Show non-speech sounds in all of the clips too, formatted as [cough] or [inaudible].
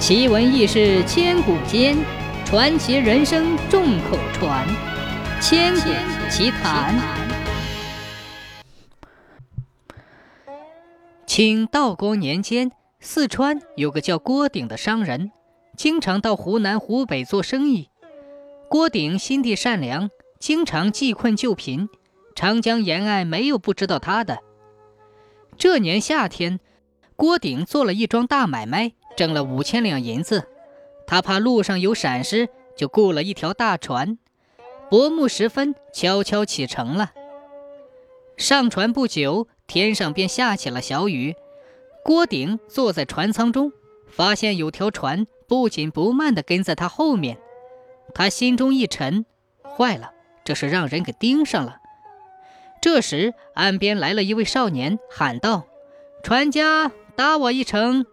奇闻异事千古间，传奇人生众口传。千古奇谈。清道光年间，四川有个叫郭鼎的商人，经常到湖南、湖北做生意。郭鼎心地善良，经常济困救贫，长江沿岸没有不知道他的。这年夏天，郭鼎做了一桩大买卖。挣了五千两银子，他怕路上有闪失，就雇了一条大船。薄暮时分，悄悄启程了。上船不久，天上便下起了小雨。郭鼎坐在船舱中，发现有条船不紧不慢地跟在他后面。他心中一沉，坏了，这是让人给盯上了。这时，岸边来了一位少年，喊道：“船家，搭我一程。”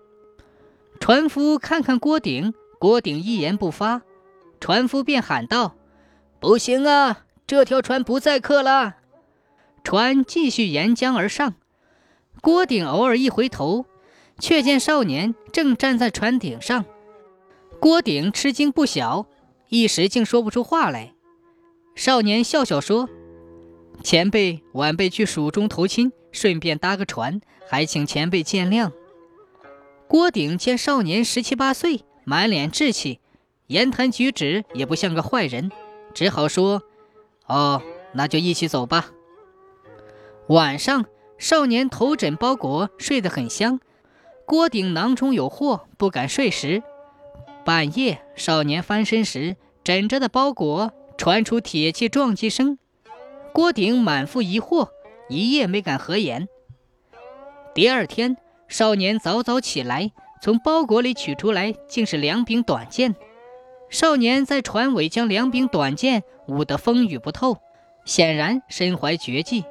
船夫看看郭鼎，郭鼎一言不发。船夫便喊道：“不行啊，这条船不载客了。”船继续沿江而上。郭鼎偶尔一回头，却见少年正站在船顶上。郭鼎吃惊不小，一时竟说不出话来。少年笑笑说：“前辈、晚辈去蜀中投亲，顺便搭个船，还请前辈见谅。”郭鼎见少年十七八岁，满脸稚气，言谈举止也不像个坏人，只好说：“哦，那就一起走吧。”晚上，少年头枕包裹，睡得很香。郭鼎囊中有货，不敢睡时。半夜，少年翻身时，枕着的包裹传出铁器撞击声。郭鼎满腹疑惑，一夜没敢合眼。第二天。少年早早起来，从包裹里取出来，竟是两柄短剑。少年在船尾将两柄短剑舞得风雨不透，显然身怀绝技。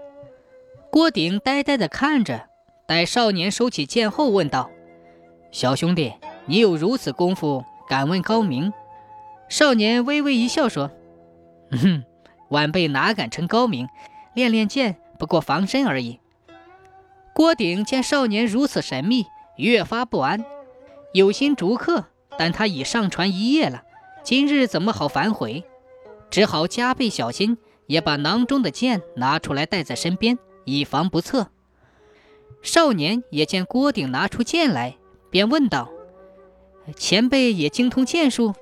郭鼎呆呆地看着，待少年收起剑后，问道：“小兄弟，你有如此功夫，敢问高明？”少年微微一笑，说：“ [laughs] 哼，晚辈哪敢称高明？练练剑，不过防身而已。”郭鼎见少年如此神秘，越发不安，有心逐客，但他已上船一夜了，今日怎么好反悔？只好加倍小心，也把囊中的剑拿出来带在身边，以防不测。少年也见郭鼎拿出剑来，便问道：“前辈也精通剑术？”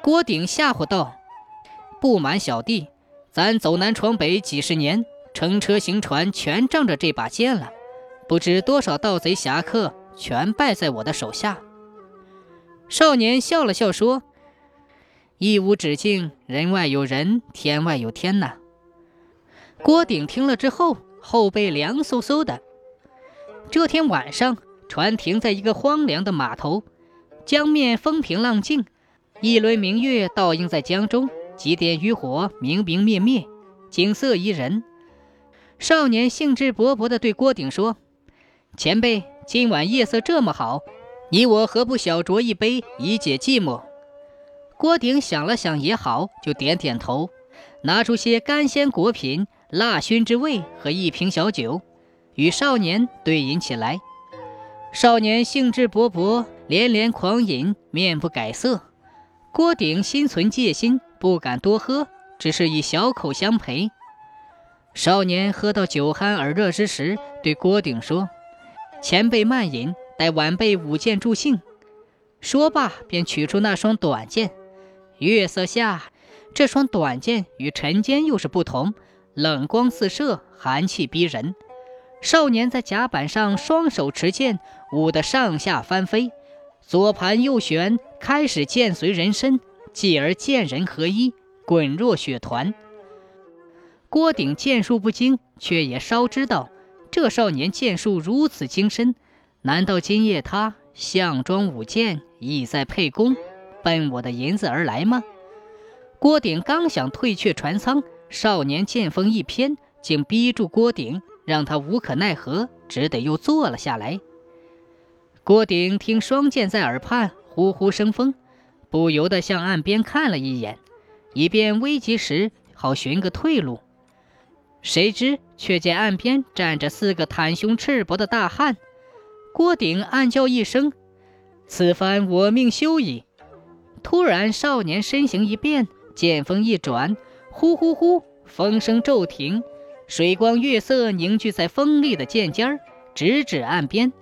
郭鼎吓唬道：“不瞒小弟，咱走南闯北几十年。”乘车行船全仗着这把剑了，不知多少盗贼侠客全败在我的手下。少年笑了笑说：“一无止境，人外有人，天外有天呐。”郭鼎听了之后，后背凉飕飕的。这天晚上，船停在一个荒凉的码头，江面风平浪静，一轮明月倒映在江中，几点渔火明明灭灭，景色宜人。少年兴致勃勃地对郭鼎说：“前辈，今晚夜色这么好，你我何不小酌一杯，以解寂寞？”郭鼎想了想，也好，就点点头，拿出些干鲜果品、辣熏之味和一瓶小酒，与少年对饮起来。少年兴致勃勃，连连狂饮，面不改色。郭鼎心存戒心，不敢多喝，只是以小口相陪。少年喝到酒酣耳热之时，对郭鼎说：“前辈慢饮，待晚辈舞剑助兴。”说罢，便取出那双短剑。月色下，这双短剑与晨间又是不同，冷光四射，寒气逼人。少年在甲板上双手持剑，舞得上下翻飞，左盘右旋，开始剑随人身，继而剑人合一，滚若雪团。郭鼎剑术不精，却也稍知道这少年剑术如此精深，难道今夜他项庄舞剑，意在沛公，奔我的银子而来吗？郭鼎刚想退却船舱，少年剑锋一偏，竟逼住郭鼎，让他无可奈何，只得又坐了下来。郭鼎听双剑在耳畔呼呼生风，不由得向岸边看了一眼，以便危急时好寻个退路。谁知却见岸边站着四个袒胸赤膊的大汉，郭鼎暗叫一声：“此番我命休矣。”突然，少年身形一变，剑锋一转，呼呼呼，风声骤停，水光月色凝聚在锋利的剑尖儿，直指岸边。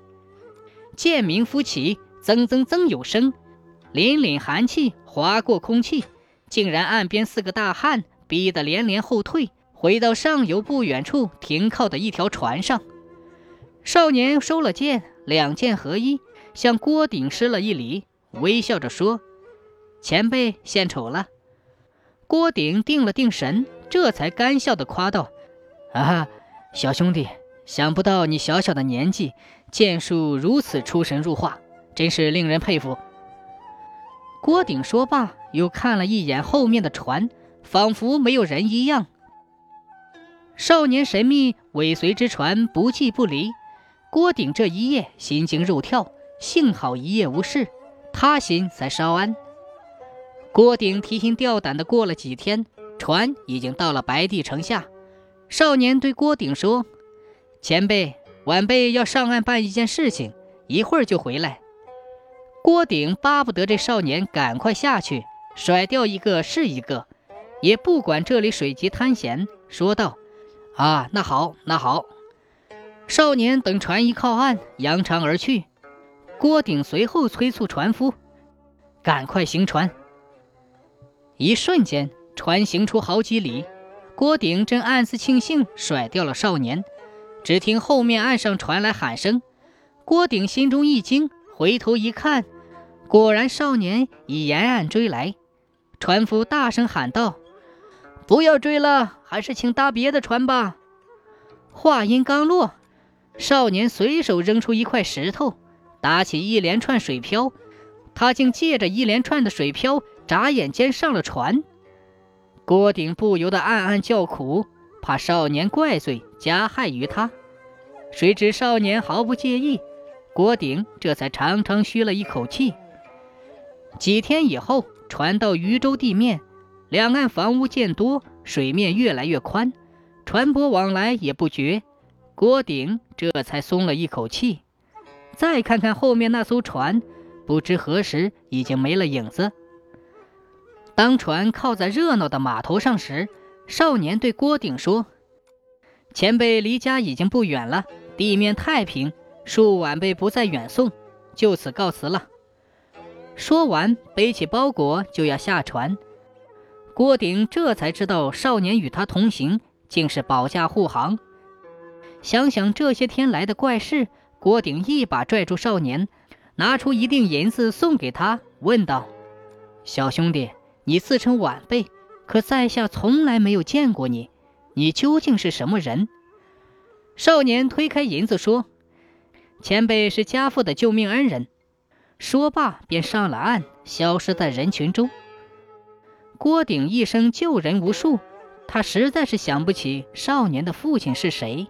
剑鸣浮起，增增增有声，凛凛寒气划过空气，竟然岸边四个大汉逼得连连后退，回到上游不远处停靠的一条船上。少年收了剑，两剑合一，向郭鼎施了一礼，微笑着说。前辈献丑了，郭鼎定了定神，这才干笑的夸道：“啊，小兄弟，想不到你小小的年纪，剑术如此出神入化，真是令人佩服。”郭鼎说罢，又看了一眼后面的船，仿佛没有人一样。少年神秘尾随之船不弃不离，郭鼎这一夜心惊肉跳，幸好一夜无事，他心才稍安。郭鼎提心吊胆的过了几天，船已经到了白帝城下。少年对郭鼎说：“前辈，晚辈要上岸办一件事情，一会儿就回来。”郭鼎巴不得这少年赶快下去，甩掉一个是一个，也不管这里水急滩险，说道：“啊，那好，那好。”少年等船一靠岸，扬长而去。郭鼎随后催促船夫：“赶快行船。”一瞬间，船行出好几里，郭鼎正暗自庆幸甩掉了少年，只听后面岸上传来喊声。郭鼎心中一惊，回头一看，果然少年已沿岸追来。船夫大声喊道：“不要追了，还是请搭别的船吧。”话音刚落，少年随手扔出一块石头，打起一连串水漂，他竟借着一连串的水漂。眨眼间上了船，郭鼎不由得暗暗叫苦，怕少年怪罪加害于他。谁知少年毫不介意，郭鼎这才长长吁了一口气。几天以后，船到渝州地面，两岸房屋渐多，水面越来越宽，船舶往来也不绝。郭鼎这才松了一口气。再看看后面那艘船，不知何时已经没了影子。当船靠在热闹的码头上时，少年对郭鼎说：“前辈离家已经不远了，地面太平，恕晚辈不再远送，就此告辞了。”说完，背起包裹就要下船。郭鼎这才知道，少年与他同行竟是保驾护航。想想这些天来的怪事，郭鼎一把拽住少年，拿出一锭银子送给他，问道：“小兄弟。”你自称晚辈，可在下从来没有见过你，你究竟是什么人？少年推开银子说：“前辈是家父的救命恩人。”说罢便上了岸，消失在人群中。郭鼎一生救人无数，他实在是想不起少年的父亲是谁。